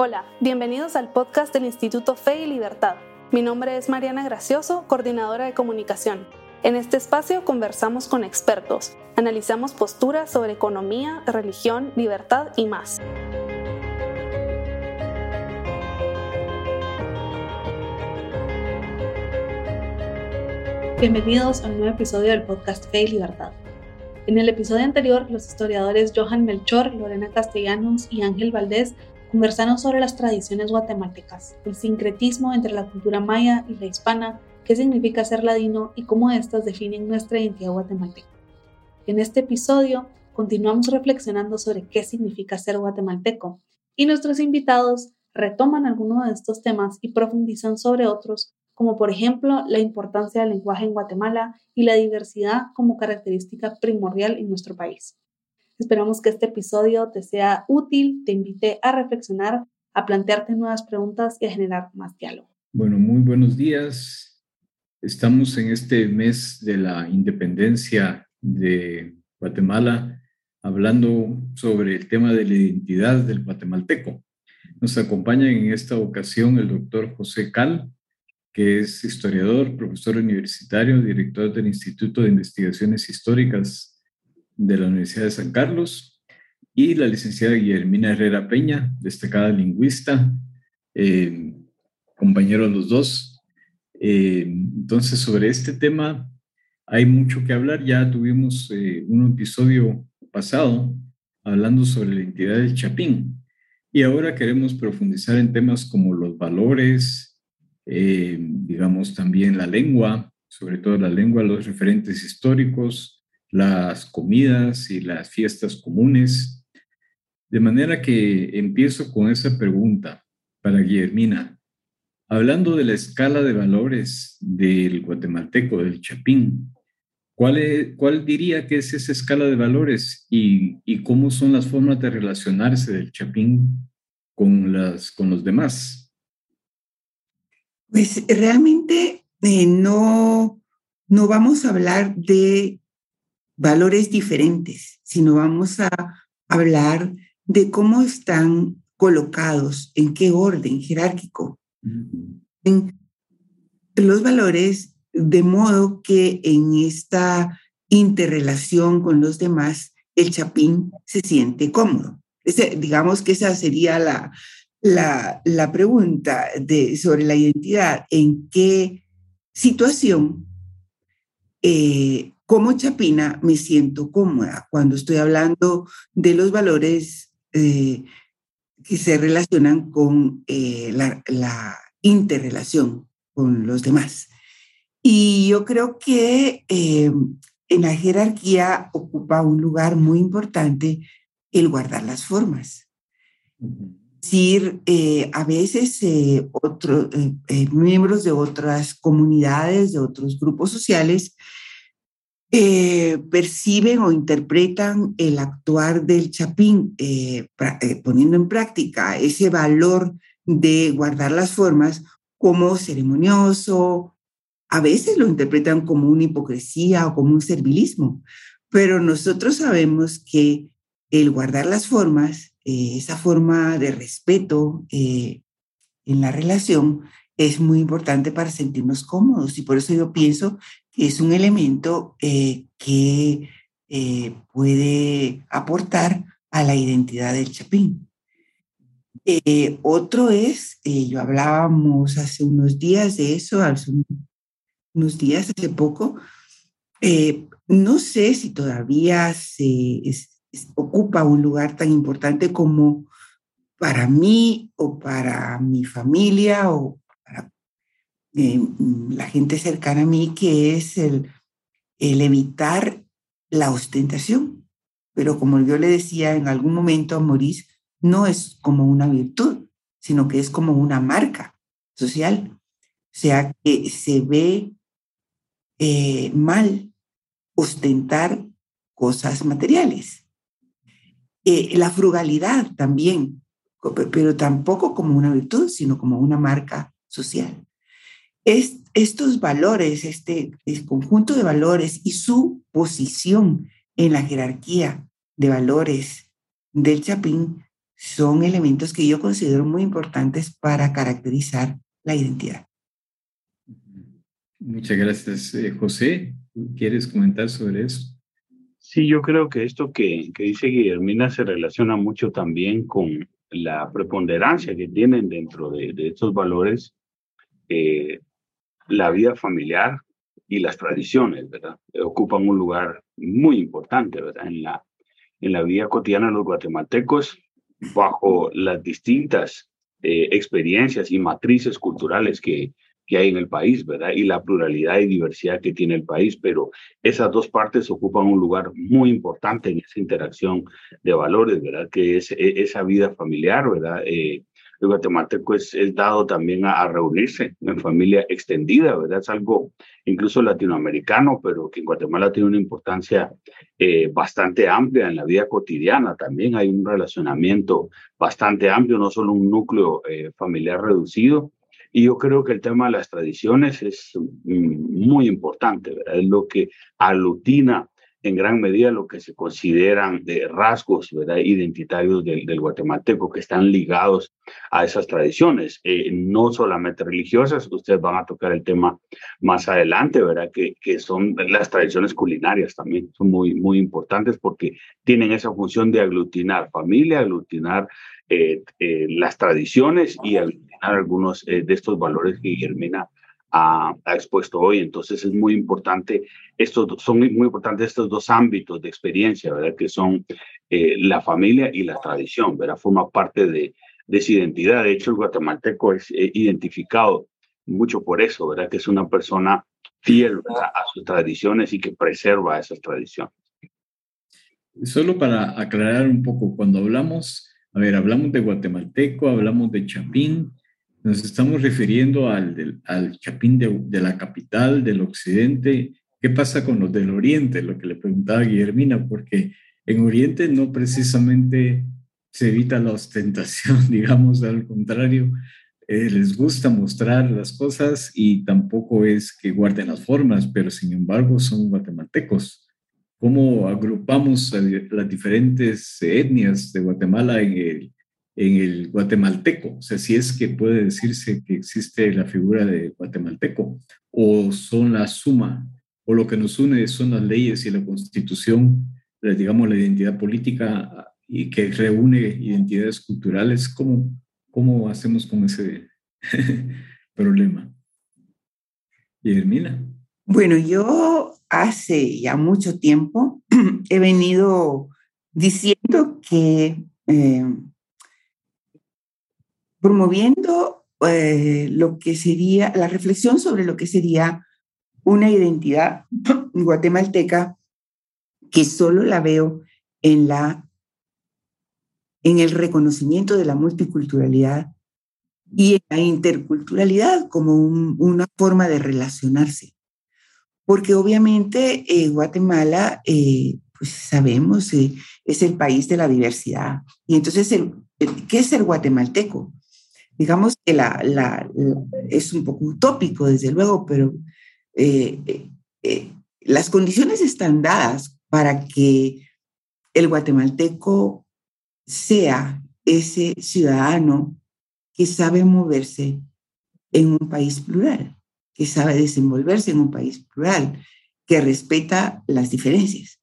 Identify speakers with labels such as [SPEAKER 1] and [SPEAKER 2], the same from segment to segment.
[SPEAKER 1] Hola, bienvenidos al podcast del Instituto Fe y Libertad. Mi nombre es Mariana Gracioso, coordinadora de comunicación. En este espacio conversamos con expertos, analizamos posturas sobre economía, religión, libertad y más. Bienvenidos a un nuevo episodio del podcast Fe y Libertad. En el episodio anterior, los historiadores Johan Melchor, Lorena Castellanos y Ángel Valdés Conversaron sobre las tradiciones guatemaltecas, el sincretismo entre la cultura maya y la hispana, qué significa ser ladino y cómo éstas definen nuestra identidad guatemalteca. En este episodio continuamos reflexionando sobre qué significa ser guatemalteco y nuestros invitados retoman algunos de estos temas y profundizan sobre otros, como por ejemplo la importancia del lenguaje en Guatemala y la diversidad como característica primordial en nuestro país. Esperamos que este episodio te sea útil, te invite a reflexionar, a plantearte nuevas preguntas y a generar más diálogo.
[SPEAKER 2] Bueno, muy buenos días. Estamos en este mes de la independencia de Guatemala hablando sobre el tema de la identidad del guatemalteco. Nos acompaña en esta ocasión el doctor José Cal, que es historiador, profesor universitario, director del Instituto de Investigaciones Históricas de la Universidad de San Carlos, y la licenciada Guillermina Herrera Peña, destacada lingüista, eh, compañeros los dos. Eh, entonces, sobre este tema hay mucho que hablar. Ya tuvimos eh, un episodio pasado hablando sobre la identidad del Chapín. Y ahora queremos profundizar en temas como los valores, digamos también la lengua, sobre todo la lengua, los referentes históricos, las comidas y las fiestas comunes. De manera que empiezo con esa pregunta para Guillermina. Hablando de la escala de valores del guatemalteco, del chapín, ¿cuál, diría que es esa escala de valores y, cómo son las formas de relacionarse del chapín con los demás?
[SPEAKER 3] Pues realmente eh, no, no vamos a hablar de valores diferentes, sino vamos a hablar de cómo están colocados, en qué orden jerárquico. En los valores, de modo que en esta interrelación con los demás, el chapín se siente cómodo. digamos que esa sería la, la, la pregunta de, sobre la identidad, en qué situación eh, como chapina me siento cómoda cuando estoy hablando de los valores eh, que se relacionan con eh, la, interrelación con los demás. Y yo creo que eh, en la jerarquía ocupa un lugar muy importante el guardar las formas. Es decir, a veces otros miembros de otras comunidades, de otros grupos sociales, eh, perciben o interpretan el actuar del chapín, eh, eh, poniendo en práctica ese valor de guardar las formas como ceremonioso, a veces lo interpretan como una hipocresía o como un servilismo, pero nosotros sabemos que el guardar las formas, esa forma de respeto en la relación, es muy importante para sentirnos cómodos y por eso yo pienso es un elemento eh, que eh, puede aportar a la identidad del chapín. Eh, otro es, yo hablábamos hace unos días de eso, hace unos días, hace poco, no sé si todavía se ocupa un lugar tan importante como para mí o para mi familia o Mm, la gente cercana a mí, que es el, el evitar la ostentación. Pero como yo le decía en algún momento a Maurice, no es como una virtud, sino que es como una marca social. O sea, que se ve eh, mal ostentar cosas materiales. Eh, la frugalidad también, pero tampoco como una virtud, sino como una marca social estos valores, este, este, conjunto de valores y su posición en la jerarquía de valores del Chapín son elementos que yo considero muy importantes para caracterizar la identidad.
[SPEAKER 2] Muchas gracias, eh, José. ¿Quieres comentar sobre eso?
[SPEAKER 4] Sí, yo creo que esto que, que dice Guillermina se relaciona mucho también con la preponderancia que tienen dentro de, de estos valores eh, la vida familiar y las tradiciones, ¿verdad? Ocupan un lugar muy importante, ¿verdad? En la, en la vida cotidiana de los guatemaltecos, bajo las distintas eh, experiencias y matrices culturales que, que hay en el país, ¿verdad? Y la pluralidad y diversidad que tiene el país, pero esas dos partes ocupan un lugar muy importante en esa interacción de valores, ¿verdad? Que es e, esa vida familiar, ¿verdad? Eh, el guatemalteco es, es dado también a, reunirse en familia extendida, ¿verdad? Es algo incluso latinoamericano, pero que en Guatemala tiene una importancia eh, bastante amplia en la vida cotidiana. También hay un relacionamiento bastante amplio, no solo un núcleo eh, familiar reducido, y yo creo que el tema de las tradiciones es mm, muy importante, ¿verdad? Es lo que alutina en gran medida lo que se consideran de rasgos identitarios del, del, guatemalteco que están ligados a esas tradiciones, eh, no solamente religiosas, ustedes van a tocar el tema más adelante, ¿verdad? Que, que son las tradiciones culinarias también, son muy, muy importantes porque tienen esa función de aglutinar familia, aglutinar eh, eh, las tradiciones y aglutinar algunos de estos valores que Guillermina ha, expuesto hoy. Entonces es muy importante, estos son muy importantes estos dos ámbitos de experiencia, ¿verdad? Que son eh, la familia y la tradición, ¿verdad? Forma parte de, de esa identidad. De hecho, el guatemalteco es eh, identificado mucho por eso, ¿verdad? Que es una persona fiel a sus tradiciones y que preserva esas tradiciones.
[SPEAKER 2] Solo para aclarar un poco, cuando hablamos, a ver, hablamos de guatemalteco, hablamos de chapín, nos estamos refiriendo al, al chapín de, de, la capital, del occidente. ¿Qué pasa con los del oriente? Lo que le preguntaba Guillermina, porque en oriente no precisamente se evita la ostentación, digamos, al contrario, eh, les gusta mostrar las cosas y tampoco es que guarden las formas, pero sin embargo son guatemaltecos. ¿Cómo agrupamos las diferentes etnias de Guatemala en el, en el guatemalteco, o sea, si es que puede decirse que existe la figura de guatemalteco, o son la suma, o lo que nos une son las leyes y la constitución, digamos la identidad política y que reúne identidades culturales, ¿cómo, cómo hacemos con ese problema? Y Hermina.
[SPEAKER 3] Bueno, yo hace ya mucho tiempo he venido diciendo que eh, promoviendo eh, lo que sería la reflexión sobre lo que sería una identidad guatemalteca que solo la veo en la en el reconocimiento de la multiculturalidad y en la interculturalidad como una forma de relacionarse. Porque obviamente eh, Guatemala, eh, pues sabemos, es el país de la diversidad. Y entonces, ¿qué es el guatemalteco? Digamos que la, la, es un poco utópico, desde luego, pero eh, eh, eh, las condiciones están dadas para que el guatemalteco sea ese ciudadano que sabe moverse en un país plural, que sabe desenvolverse en un país plural, que respeta las diferencias.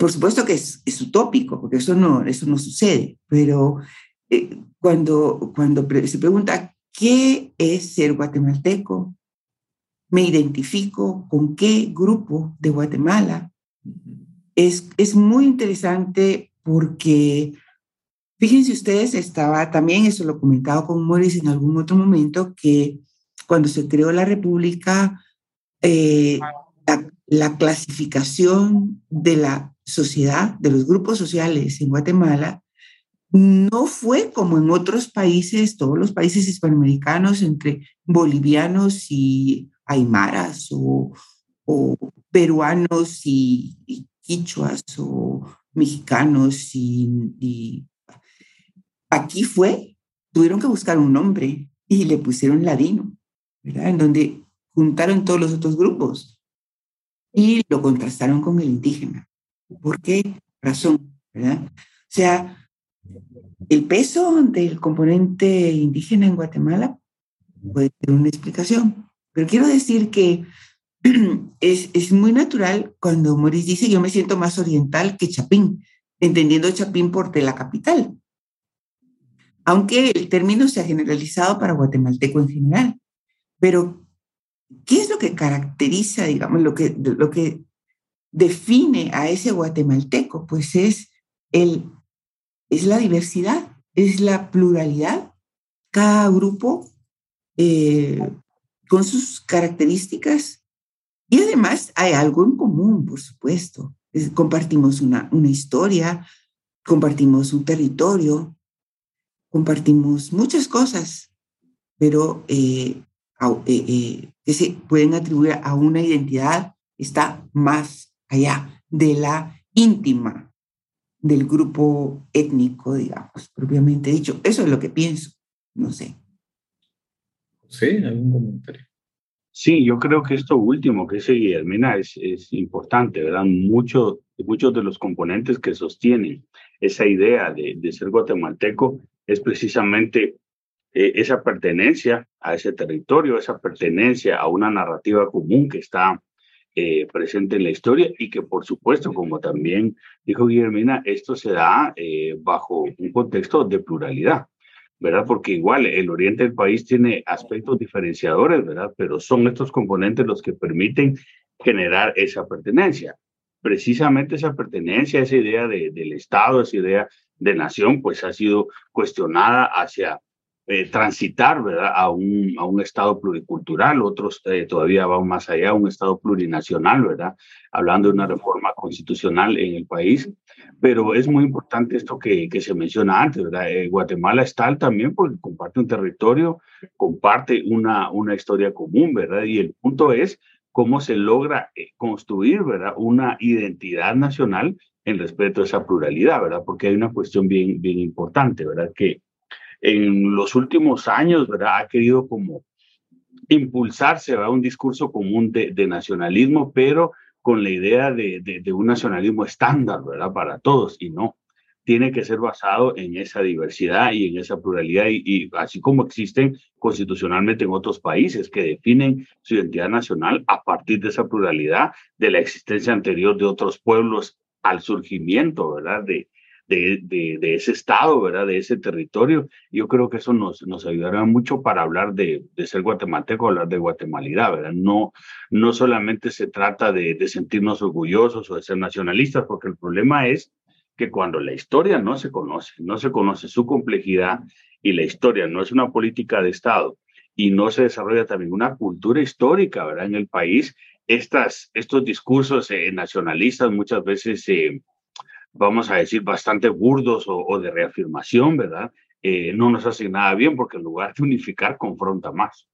[SPEAKER 3] Por supuesto que es, es utópico, porque eso no, eso no sucede, pero cuando, cuando se pregunta qué es ser guatemalteco, me identifico con qué grupo de Guatemala. Es, es muy interesante porque, fíjense ustedes, estaba también, eso lo he comentado con Morris en algún otro momento, que cuando se creó la República, eh, la, la clasificación de la sociedad, de los grupos sociales en Guatemala, no fue como en otros países, todos los países hispanoamericanos, entre bolivianos y aymaras o, peruanos y, quichuas o mexicanos y, aquí fue, tuvieron que buscar un nombre y le pusieron ladino, ¿verdad? En donde juntaron todos los otros grupos y lo contrastaron con el indígena. ¿Por qué razón? ¿verdad? O sea, el peso del componente indígena en Guatemala puede tener una explicación, pero quiero decir que es, es muy natural cuando Maurice dice yo me siento más oriental que Chapín, entendiendo Chapín por de la capital, aunque el término se ha generalizado para guatemalteco en general. Pero, ¿qué es lo que caracteriza, digamos, lo que, lo que define a ese guatemalteco? Pues es, el, es la diversidad, es la pluralidad. Cada grupo eh, con sus características y además hay algo en común, por supuesto. compartimos una, una historia, compartimos un territorio, compartimos muchas cosas, pero eh, eh, que se pueden atribuir a una identidad está más allá de la íntima del grupo étnico, digamos, propiamente dicho. Eso es lo que pienso, no sé.
[SPEAKER 2] Sí, algún comentario.
[SPEAKER 4] Sí, yo creo que esto último que dice Guillermina es, es importante, ¿verdad? Mucho, muchos de los componentes que sostienen esa idea de, de ser guatemalteco es precisamente eh, esa pertenencia a ese territorio, esa pertenencia a una narrativa común que está eh, presente en la historia y que por supuesto, como también dijo Guillermina, esto se da eh, bajo un contexto de pluralidad, ¿verdad? Porque igual el oriente del país tiene aspectos diferenciadores, ¿verdad? Pero son estos componentes los que permiten generar esa pertenencia precisamente esa pertenencia, esa idea de, del Estado, esa idea de nación, pues ha sido cuestionada hacia eh, transitar ¿verdad? A, un, a un Estado pluricultural, otros eh, todavía van más allá, un Estado plurinacional, ¿verdad? Hablando de una reforma constitucional en el país. Pero es muy importante esto que, que se menciona antes, ¿verdad? Eh, Guatemala está también porque comparte un territorio, comparte una, una historia común, ¿verdad? Y el punto es cómo se logra construir, ¿verdad? Una identidad nacional en respeto a esa pluralidad, ¿verdad? Porque hay una cuestión bien, bien importante, ¿verdad? Que en los últimos años, ¿verdad? Ha querido como impulsarse, ¿verdad? Un discurso común de, nacionalismo, pero con la idea de, un nacionalismo estándar, ¿verdad? Para todos, y no tiene que ser basado en esa diversidad y en esa pluralidad, y, así como existen constitucionalmente en otros países que definen su identidad nacional a partir de esa pluralidad, de la existencia anterior de otros pueblos al surgimiento, ¿verdad? De, de, de, ese estado, ¿verdad? De ese territorio. Yo creo que eso nos, nos ayudará mucho para hablar de, ser guatemalteco, hablar de guatemalidad, ¿verdad? No, no solamente se trata de, de sentirnos orgullosos o de ser nacionalistas, porque el problema es que cuando la historia no se conoce, no se conoce su complejidad y la historia no es una política de Estado y no se desarrolla también una cultura histórica, ¿verdad? En el país, estas, estos discursos eh, nacionalistas muchas veces, eh, vamos a decir, bastante burdos o, de reafirmación, ¿verdad? Eh, no nos hacen nada bien porque en lugar de unificar, confronta más.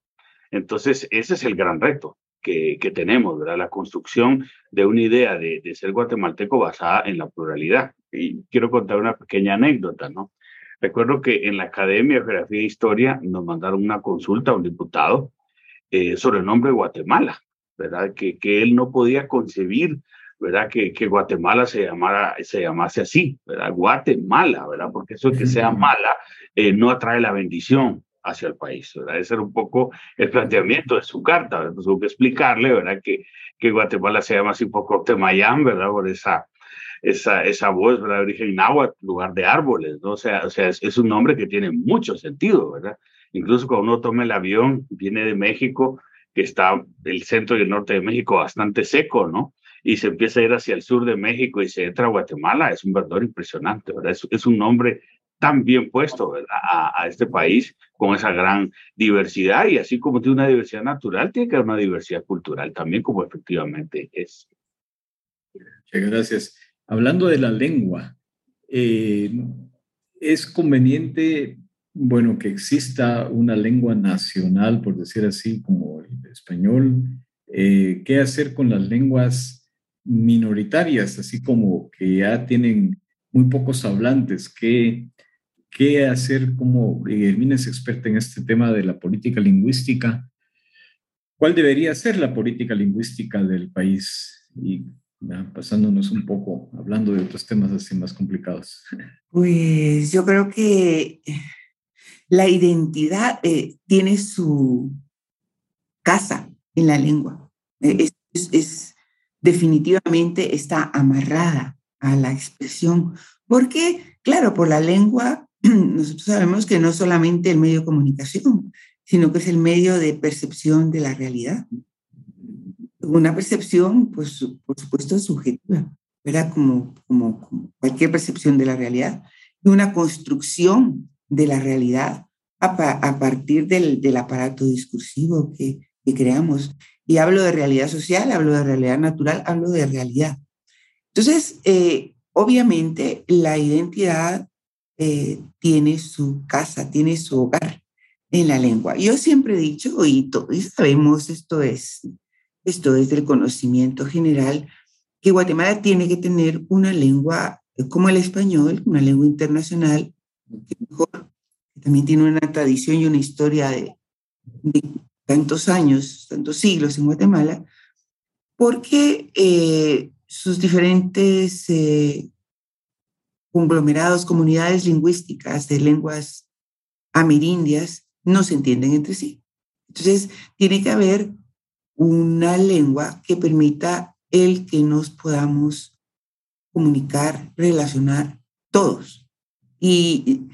[SPEAKER 4] Entonces, ese es el gran reto que, que tenemos, ¿verdad? La construcción de una idea de, de ser guatemalteco basada en la pluralidad y quiero contar una pequeña anécdota, ¿no? Recuerdo que en la Academia de Geografía e Historia nos mandaron una consulta a un diputado eh, sobre el nombre de Guatemala, ¿verdad? Que, que él no podía concebir, ¿verdad? Que, que Guatemala se, llamara, se llamase así, ¿verdad? Guatemala, ¿verdad? Porque eso que sea mala eh, no atrae la bendición hacia el país, ¿verdad? Ese era un poco el planteamiento de su carta, ¿verdad? Entonces hubo que explicarle, ¿verdad? Que, que Guatemala se llama así por Cortemayán, ¿verdad? Por esa esa, esa voz, ¿verdad? De origen náhuatl, lugar de árboles, ¿no? O sea, o sea es, un nombre que tiene mucho sentido, ¿verdad? Incluso cuando uno toma el avión, viene de México, que está el centro y el norte de México bastante seco, ¿no? Y se empieza a ir hacia el sur de México y se entra a Guatemala, es un verdadero impresionante, ¿verdad? Es, es un nombre tan bien puesto. A, a, este país con esa gran diversidad y así como tiene una diversidad natural, tiene que haber una diversidad cultural también como efectivamente es.
[SPEAKER 2] Muchas gracias. Hablando de la lengua, eh, es conveniente, bueno, que exista una lengua nacional, por decir así, como el español. Eh, ¿Qué hacer con las lenguas minoritarias, así como que ya tienen muy pocos hablantes? ¿Qué, qué hacer como Guillermina es experta en este tema de la política lingüística? ¿Cuál debería ser la política lingüística del país? Y pasándonos un poco, hablando de otros temas así más complicados.
[SPEAKER 3] Pues yo creo que la identidad eh, tiene su casa en la lengua. Es, es, definitivamente está amarrada a la expresión, porque, claro, por la lengua nosotros sabemos que no solamente el medio de comunicación, sino que es el medio de percepción de la realidad. Una percepción, pues, por supuesto, subjetiva, ¿verdad? Como, como, cualquier percepción de la realidad, y una construcción de la realidad a, partir del, aparato discursivo que creamos. Y hablo de realidad social, hablo de realidad natural, hablo de realidad. Entonces, eh, obviamente, la identidad eh, tiene su casa, tiene su hogar en la lengua. Yo siempre he dicho, y todos sabemos, esto es, esto es del conocimiento general, que Guatemala tiene que tener una lengua como el español, una lengua internacional, que mejor, también tiene una tradición y una historia de, tantos años, tantos siglos en Guatemala, porque eh, sus diferentes eh, conglomerados, comunidades lingüísticas de lenguas amerindias no se entienden entre sí. Entonces, tiene que haber una lengua que permita el que nos podamos comunicar, relacionar todos. Y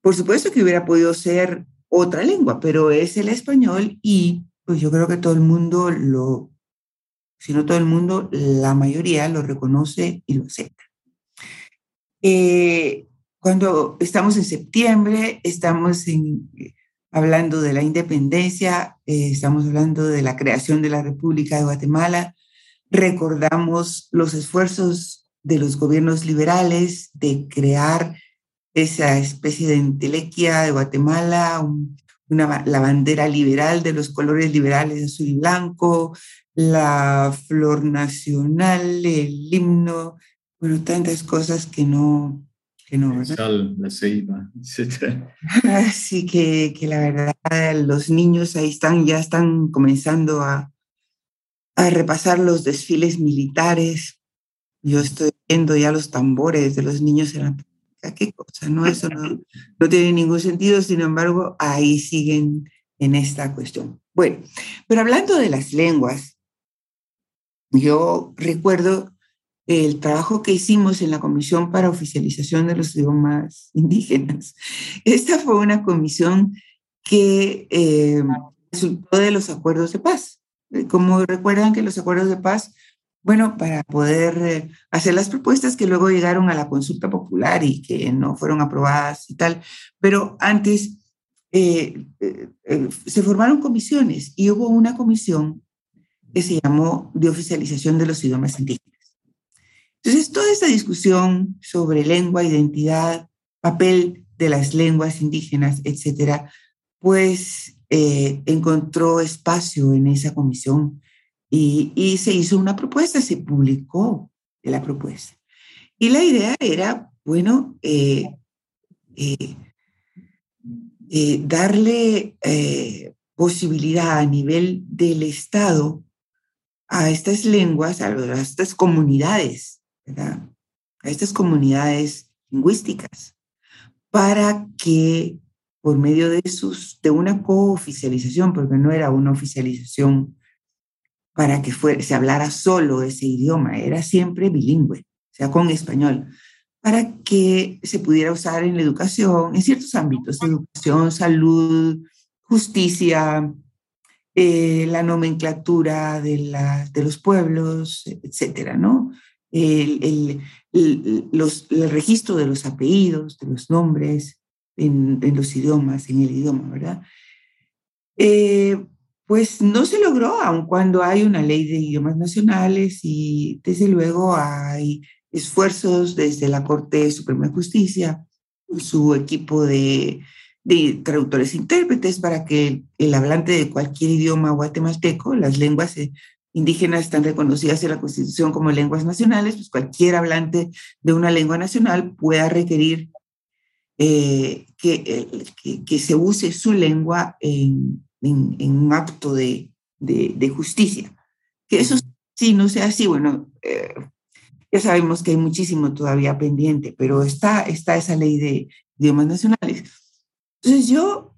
[SPEAKER 3] por supuesto que hubiera podido ser otra lengua, pero es el español y pues yo creo que todo el mundo lo, si no todo el mundo, la mayoría lo reconoce y lo acepta. Eh, cuando estamos en septiembre, estamos hablando de la independencia, eh, estamos hablando de la creación de la República de Guatemala, recordamos los esfuerzos de los gobiernos liberales de crear esa especie de entelequia de Guatemala, una, la bandera liberal de los colores liberales azul y blanco, la flor nacional, el himno, bueno, tantas cosas que no... Que no
[SPEAKER 2] Sal, la ceiba, etc.
[SPEAKER 3] Así que, que la verdad, los niños ahí están, ya están comenzando a, a repasar los desfiles militares. Yo estoy viendo ya los tambores de los niños en la qué cosa, ¿no? Eso no, no, tiene ningún sentido, sin embargo, ahí siguen en esta cuestión. Bueno, pero hablando de las lenguas, yo recuerdo el trabajo que hicimos en la Comisión para Oficialización de los Idiomas Indígenas. Esta fue una comisión que eh, resultó de los acuerdos de paz. Como recuerdan que los acuerdos de paz, bueno, para poder eh, hacer las propuestas que luego llegaron a la consulta popular y que no fueron aprobadas y tal, pero antes eh, se formaron comisiones y hubo una comisión que se llamó de oficialización de los idiomas indígenas. Entonces, toda esta discusión sobre lengua, identidad, papel de las lenguas indígenas, etcétera, pues eh, encontró espacio en esa comisión y, se hizo una propuesta, se publicó la propuesta. Y la idea era, bueno, eh, eh, darle posibilidad a nivel del Estado a estas lenguas, a estas comunidades a estas comunidades lingüísticas para que por medio de, sus, de una cooficialización, porque no era una oficialización para que se hablara solo ese idioma, era siempre bilingüe, o sea, con español, para que se pudiera usar en la educación, en ciertos ámbitos, educación, salud, justicia, eh, la nomenclatura de, la, de los pueblos, etcétera, ¿no? el, los, el, registro de los apellidos, de los nombres en, en los idiomas, en el idioma, ¿verdad? Eh, pues no se logró, aun cuando hay una ley de idiomas nacionales y desde luego hay esfuerzos desde la Corte Suprema de Justicia, su equipo de, de traductores e intérpretes para que el hablante de cualquier idioma guatemalteco, las lenguas se indígenas están reconocidas en la Constitución como lenguas nacionales, pues cualquier hablante de una lengua nacional pueda requerir eh, que, que, se use su lengua en, en, un acto de, de, justicia. Que eso sí no sea así. Bueno, eh, ya sabemos que hay muchísimo todavía pendiente, pero está, está esa ley de idiomas nacionales. Entonces yo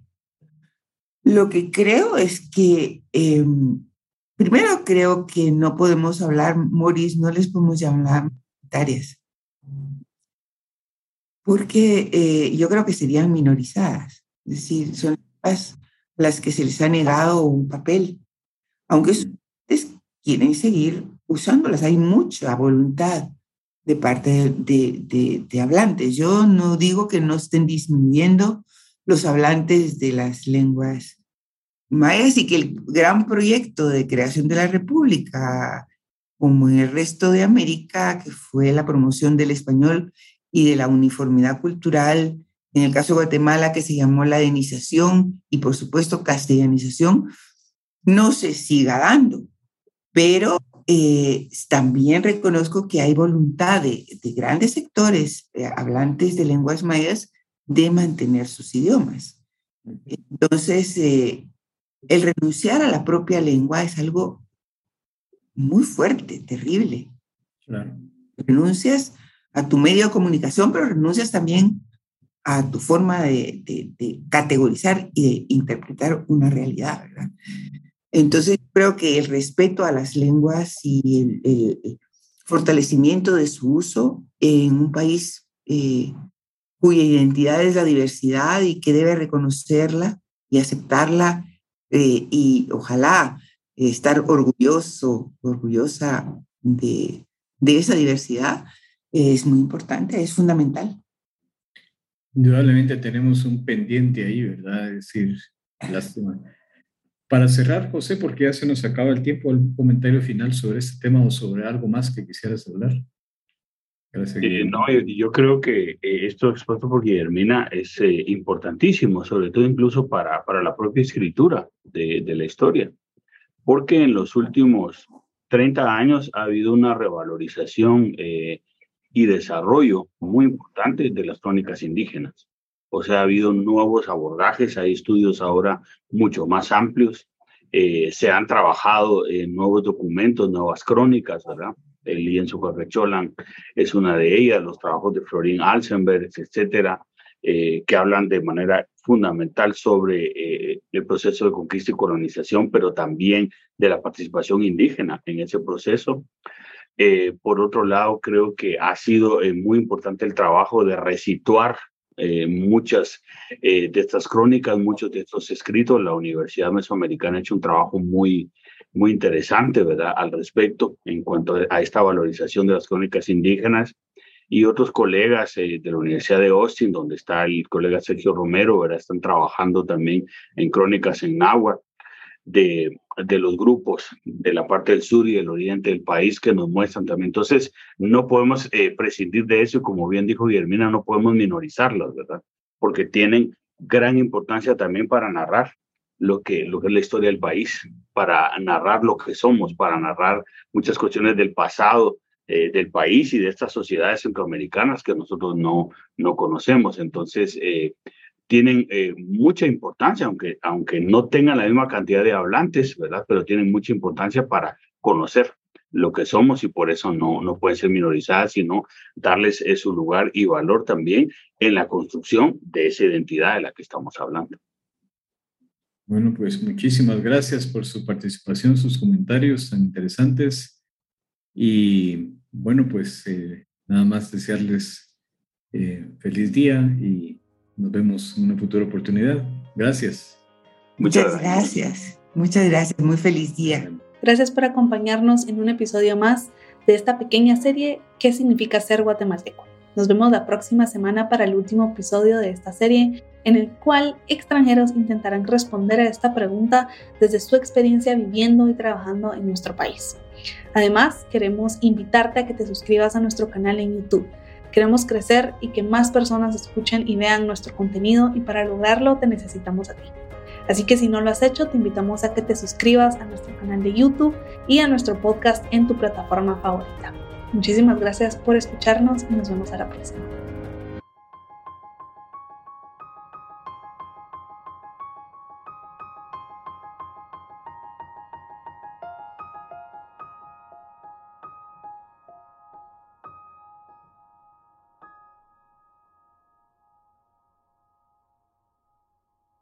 [SPEAKER 3] lo que creo es que, em, primero creo que no podemos hablar, Moris, no les podemos llamar tareas, porque eh, yo creo que serían minorizadas, es decir, son las, las que se les ha negado un papel, aunque ustedes quieren seguir usándolas, hay mucha voluntad de parte de, de, hablantes. Yo no digo que no estén disminuyendo los hablantes de las lenguas mayas y que el gran proyecto de creación de la República, como en el resto de América, que fue la promoción del español y de la uniformidad cultural, en el caso de Guatemala, que se llamó la denización y por supuesto castellanización, no se siga dando. Pero eh, también reconozco que hay voluntad de, grandes sectores eh, hablantes de lenguas mayas de mantener sus idiomas. Entonces, eh, el renunciar a la propia lengua es algo muy fuerte, terrible. Renuncias a tu medio de comunicación, pero renuncias también a tu forma de, categorizar y de interpretar una realidad, ¿verdad? Entonces, creo que el respeto a las lenguas y el, fortalecimiento de su uso en un país eh, cuya identidad es la diversidad y que debe reconocerla y aceptarla eh, y ojalá estar orgulloso, orgullosa de esa diversidad, es muy importante, es fundamental.
[SPEAKER 2] Indudablemente tenemos un pendiente ahí, ¿verdad? Es decir, lástima para cerrar, José, porque ya se nos acaba el tiempo, el comentario final sobre este tema o sobre algo más que quisieras hablar.
[SPEAKER 4] Eh, no, yo, creo que eh, esto expuesto por Guillermina es eh, importantísimo, sobre todo incluso para, para la propia escritura de, de, la historia, porque en los últimos 30 años ha habido una revalorización y desarrollo muy importante de las crónicas indígenas. O sea, ha habido nuevos abordajes, hay estudios ahora mucho más amplios, eh, se han trabajado en nuevos documentos, nuevas crónicas, ¿verdad? El lienzo Correcholan es una de ellas, los trabajos de Florín Alzenberg, etcétera, eh, que hablan de manera fundamental sobre eh, el proceso de conquista y colonización, pero también de la participación indígena en ese proceso. Por otro lado, creo que ha sido muy importante el trabajo de resituar eh, muchas eh, de estas crónicas, muchos de estos escritos. La Universidad Mesoamericana ha hecho un trabajo muy, muy interesante, ¿verdad?, al respecto en cuanto a esta valorización de las crónicas indígenas. Y otros colegas eh, de la Universidad de Austin, donde está el colega Sergio Romero. Están trabajando también en crónicas en náhuatl de, de los grupos de la parte del sur y del oriente del país que nos muestran también. Entonces, no podemos eh, prescindir de eso como bien dijo Guillermina, no podemos minorizarlas, ¿verdad? Porque tienen gran importancia también para narrar lo que, lo que es la historia del país, para narrar lo que somos, para narrar muchas cuestiones del pasado, eh, del país y de estas sociedades centroamericanas que nosotros no, no conocemos. Entonces, eh, tienen eh, mucha importancia, aunque, aunque no tengan la misma cantidad de hablantes, ¿verdad? Pero tienen mucha importancia para conocer lo que somos y por eso no, no pueden ser minorizadas, sino darles eh, su lugar y valor también en la construcción de esa identidad de la que estamos hablando.
[SPEAKER 2] Bueno, pues muchísimas gracias por su participación, sus comentarios tan interesantes. Y bueno, pues eh, nada más desearles feliz día y nos vemos en una futura oportunidad. Gracias.
[SPEAKER 3] Muchas gracias. Muchas gracias. Muy feliz día.
[SPEAKER 1] Gracias por acompañarnos en un episodio más de esta pequeña serie ¿Qué significa ser guatemalteco? Nos vemos la próxima semana para el último episodio de esta serie, en el cual extranjeros intentarán responder a esta pregunta desde su experiencia viviendo y trabajando en nuestro país. Además, queremos invitarte a que te suscribas a nuestro canal en YouTube Queremos crecer y que más personas escuchen y vean nuestro contenido y para lograrlo te necesitamos a ti. Así que si no lo has hecho, te invitamos a que te suscribas a nuestro canal de YouTube y a nuestro podcast en tu plataforma favorita. Muchísimas gracias por escucharnos y nos vemos a la próxima.